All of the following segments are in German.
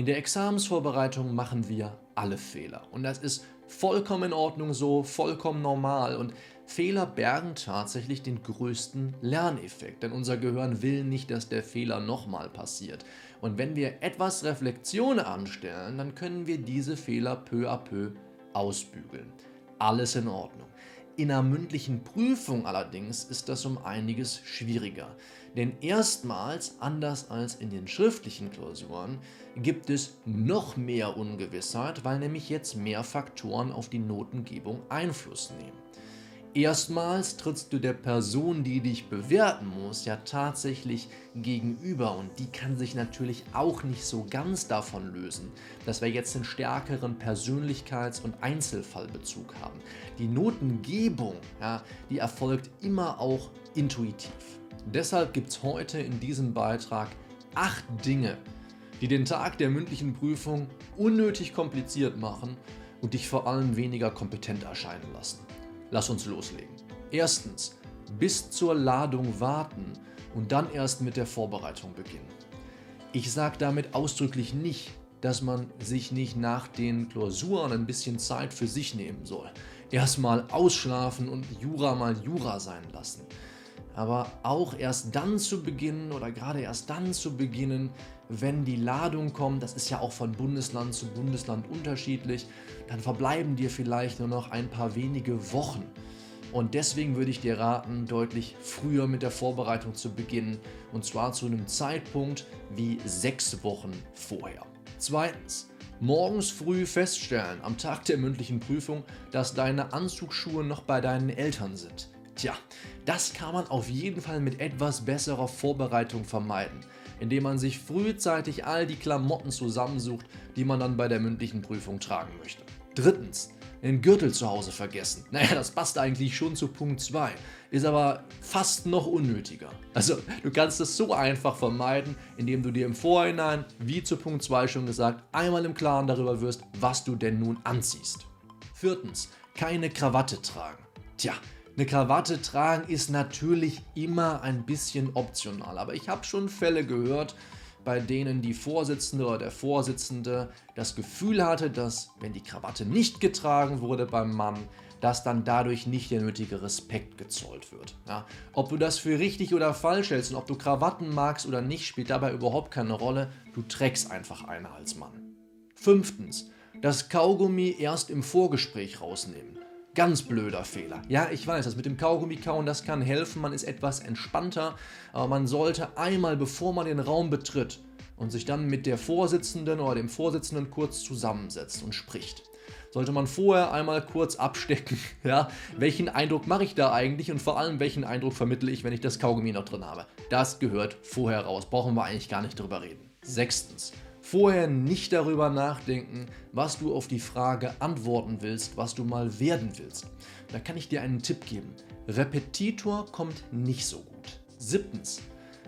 In der Examensvorbereitung machen wir alle Fehler und das ist vollkommen in Ordnung so, vollkommen normal und Fehler bergen tatsächlich den größten Lerneffekt, denn unser Gehirn will nicht, dass der Fehler nochmal passiert. Und wenn wir etwas Reflexion anstellen, dann können wir diese Fehler peu à peu ausbügeln. Alles in Ordnung. In einer mündlichen Prüfung allerdings ist das um einiges schwieriger. Denn erstmals, anders als in den schriftlichen Klausuren, gibt es noch mehr Ungewissheit, weil nämlich jetzt mehr Faktoren auf die Notengebung Einfluss nehmen. Erstmals trittst du der Person, die dich bewerten muss, ja tatsächlich gegenüber und die kann sich natürlich auch nicht so ganz davon lösen, dass wir jetzt einen stärkeren Persönlichkeits- und Einzelfallbezug haben. Die Notengebung, ja, die erfolgt immer auch intuitiv. Deshalb gibt es heute in diesem Beitrag acht Dinge, die den Tag der mündlichen Prüfung unnötig kompliziert machen und dich vor allem weniger kompetent erscheinen lassen. Lass uns loslegen. Erstens, bis zur Ladung warten und dann erst mit der Vorbereitung beginnen. Ich sage damit ausdrücklich nicht, dass man sich nicht nach den Klausuren ein bisschen Zeit für sich nehmen soll. Erstmal ausschlafen und Jura mal Jura sein lassen. Aber auch erst dann zu beginnen oder gerade erst dann zu beginnen, wenn die Ladung kommt, das ist ja auch von Bundesland zu Bundesland unterschiedlich, dann verbleiben dir vielleicht nur noch ein paar wenige Wochen. Und deswegen würde ich dir raten, deutlich früher mit der Vorbereitung zu beginnen. Und zwar zu einem Zeitpunkt wie sechs Wochen vorher. Zweitens, morgens früh feststellen, am Tag der mündlichen Prüfung, dass deine Anzugsschuhe noch bei deinen Eltern sind. Tja, das kann man auf jeden Fall mit etwas besserer Vorbereitung vermeiden indem man sich frühzeitig all die Klamotten zusammensucht, die man dann bei der mündlichen Prüfung tragen möchte. Drittens, den Gürtel zu Hause vergessen. Naja, das passt eigentlich schon zu Punkt 2, ist aber fast noch unnötiger. Also, du kannst es so einfach vermeiden, indem du dir im Vorhinein, wie zu Punkt 2 schon gesagt, einmal im Klaren darüber wirst, was du denn nun anziehst. Viertens, keine Krawatte tragen. Tja, eine Krawatte tragen ist natürlich immer ein bisschen optional, aber ich habe schon Fälle gehört, bei denen die Vorsitzende oder der Vorsitzende das Gefühl hatte, dass wenn die Krawatte nicht getragen wurde beim Mann, dass dann dadurch nicht der nötige Respekt gezollt wird. Ja, ob du das für richtig oder falsch hältst und ob du Krawatten magst oder nicht, spielt dabei überhaupt keine Rolle. Du trägst einfach eine als Mann. Fünftens, das Kaugummi erst im Vorgespräch rausnehmen. Ganz blöder Fehler. Ja, ich weiß, das mit dem Kaugummi kauen, das kann helfen, man ist etwas entspannter, aber man sollte einmal, bevor man den Raum betritt und sich dann mit der Vorsitzenden oder dem Vorsitzenden kurz zusammensetzt und spricht, sollte man vorher einmal kurz abstecken, ja, welchen Eindruck mache ich da eigentlich und vor allem welchen Eindruck vermittle ich, wenn ich das Kaugummi noch drin habe. Das gehört vorher raus, brauchen wir eigentlich gar nicht drüber reden. Sechstens, Vorher nicht darüber nachdenken, was du auf die Frage antworten willst, was du mal werden willst. Da kann ich dir einen Tipp geben. Repetitor kommt nicht so gut. Siebtens.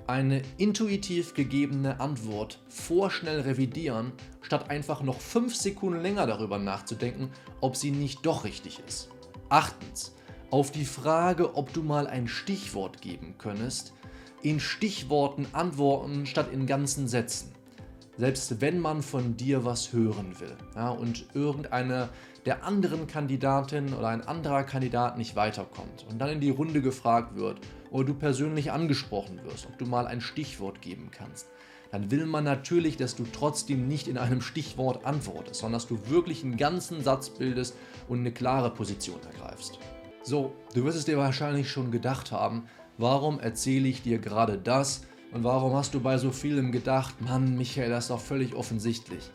Eine intuitiv gegebene Antwort vorschnell revidieren, statt einfach noch 5 Sekunden länger darüber nachzudenken, ob sie nicht doch richtig ist. Achtens. Auf die Frage, ob du mal ein Stichwort geben könntest, in Stichworten antworten statt in ganzen Sätzen selbst wenn man von dir was hören will ja, und irgendeine der anderen Kandidatin oder ein anderer Kandidat nicht weiterkommt und dann in die Runde gefragt wird oder du persönlich angesprochen wirst, ob du mal ein Stichwort geben kannst, dann will man natürlich, dass du trotzdem nicht in einem Stichwort antwortest, sondern dass du wirklich einen ganzen Satz bildest und eine klare Position ergreifst. So, du wirst es dir wahrscheinlich schon gedacht haben, warum erzähle ich dir gerade das, und warum hast du bei so vielem gedacht, Mann, Michael, das ist doch völlig offensichtlich.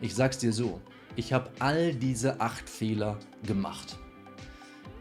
Ich sag's dir so, ich habe all diese acht Fehler gemacht.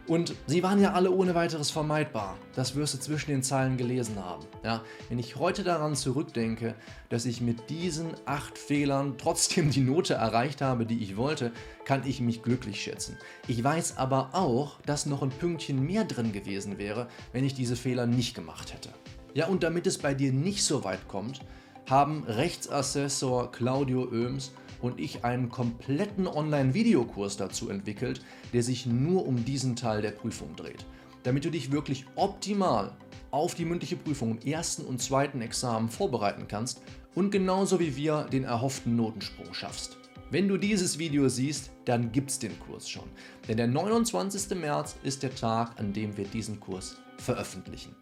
Und sie waren ja alle ohne weiteres vermeidbar. Das wirst du zwischen den Zeilen gelesen haben. Ja, wenn ich heute daran zurückdenke, dass ich mit diesen acht Fehlern trotzdem die Note erreicht habe, die ich wollte, kann ich mich glücklich schätzen. Ich weiß aber auch, dass noch ein Pünktchen mehr drin gewesen wäre, wenn ich diese Fehler nicht gemacht hätte. Ja, und damit es bei dir nicht so weit kommt, haben Rechtsassessor Claudio Oehms und ich einen kompletten Online-Videokurs dazu entwickelt, der sich nur um diesen Teil der Prüfung dreht. Damit du dich wirklich optimal auf die mündliche Prüfung im ersten und zweiten Examen vorbereiten kannst und genauso wie wir den erhofften Notensprung schaffst. Wenn du dieses Video siehst, dann gibt's den Kurs schon. Denn der 29. März ist der Tag, an dem wir diesen Kurs veröffentlichen.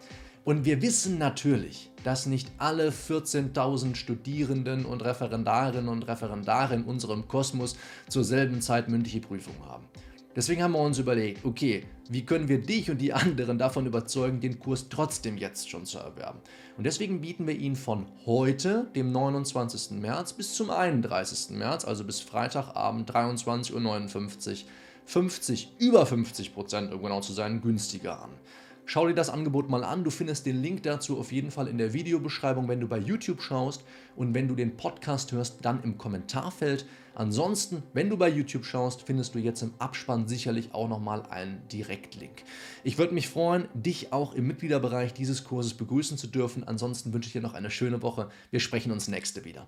Und wir wissen natürlich, dass nicht alle 14.000 Studierenden und Referendarinnen und Referendare in unserem Kosmos zur selben Zeit mündliche Prüfungen haben. Deswegen haben wir uns überlegt, okay, wie können wir dich und die anderen davon überzeugen, den Kurs trotzdem jetzt schon zu erwerben? Und deswegen bieten wir ihn von heute, dem 29. März, bis zum 31. März, also bis Freitagabend 23.59 Uhr, 50, über 50 Prozent, um genau zu sein, günstiger an. Schau dir das Angebot mal an. Du findest den Link dazu auf jeden Fall in der Videobeschreibung, wenn du bei YouTube schaust und wenn du den Podcast hörst, dann im Kommentarfeld. Ansonsten, wenn du bei YouTube schaust, findest du jetzt im Abspann sicherlich auch nochmal einen Direktlink. Ich würde mich freuen, dich auch im Mitgliederbereich dieses Kurses begrüßen zu dürfen. Ansonsten wünsche ich dir noch eine schöne Woche. Wir sprechen uns nächste wieder.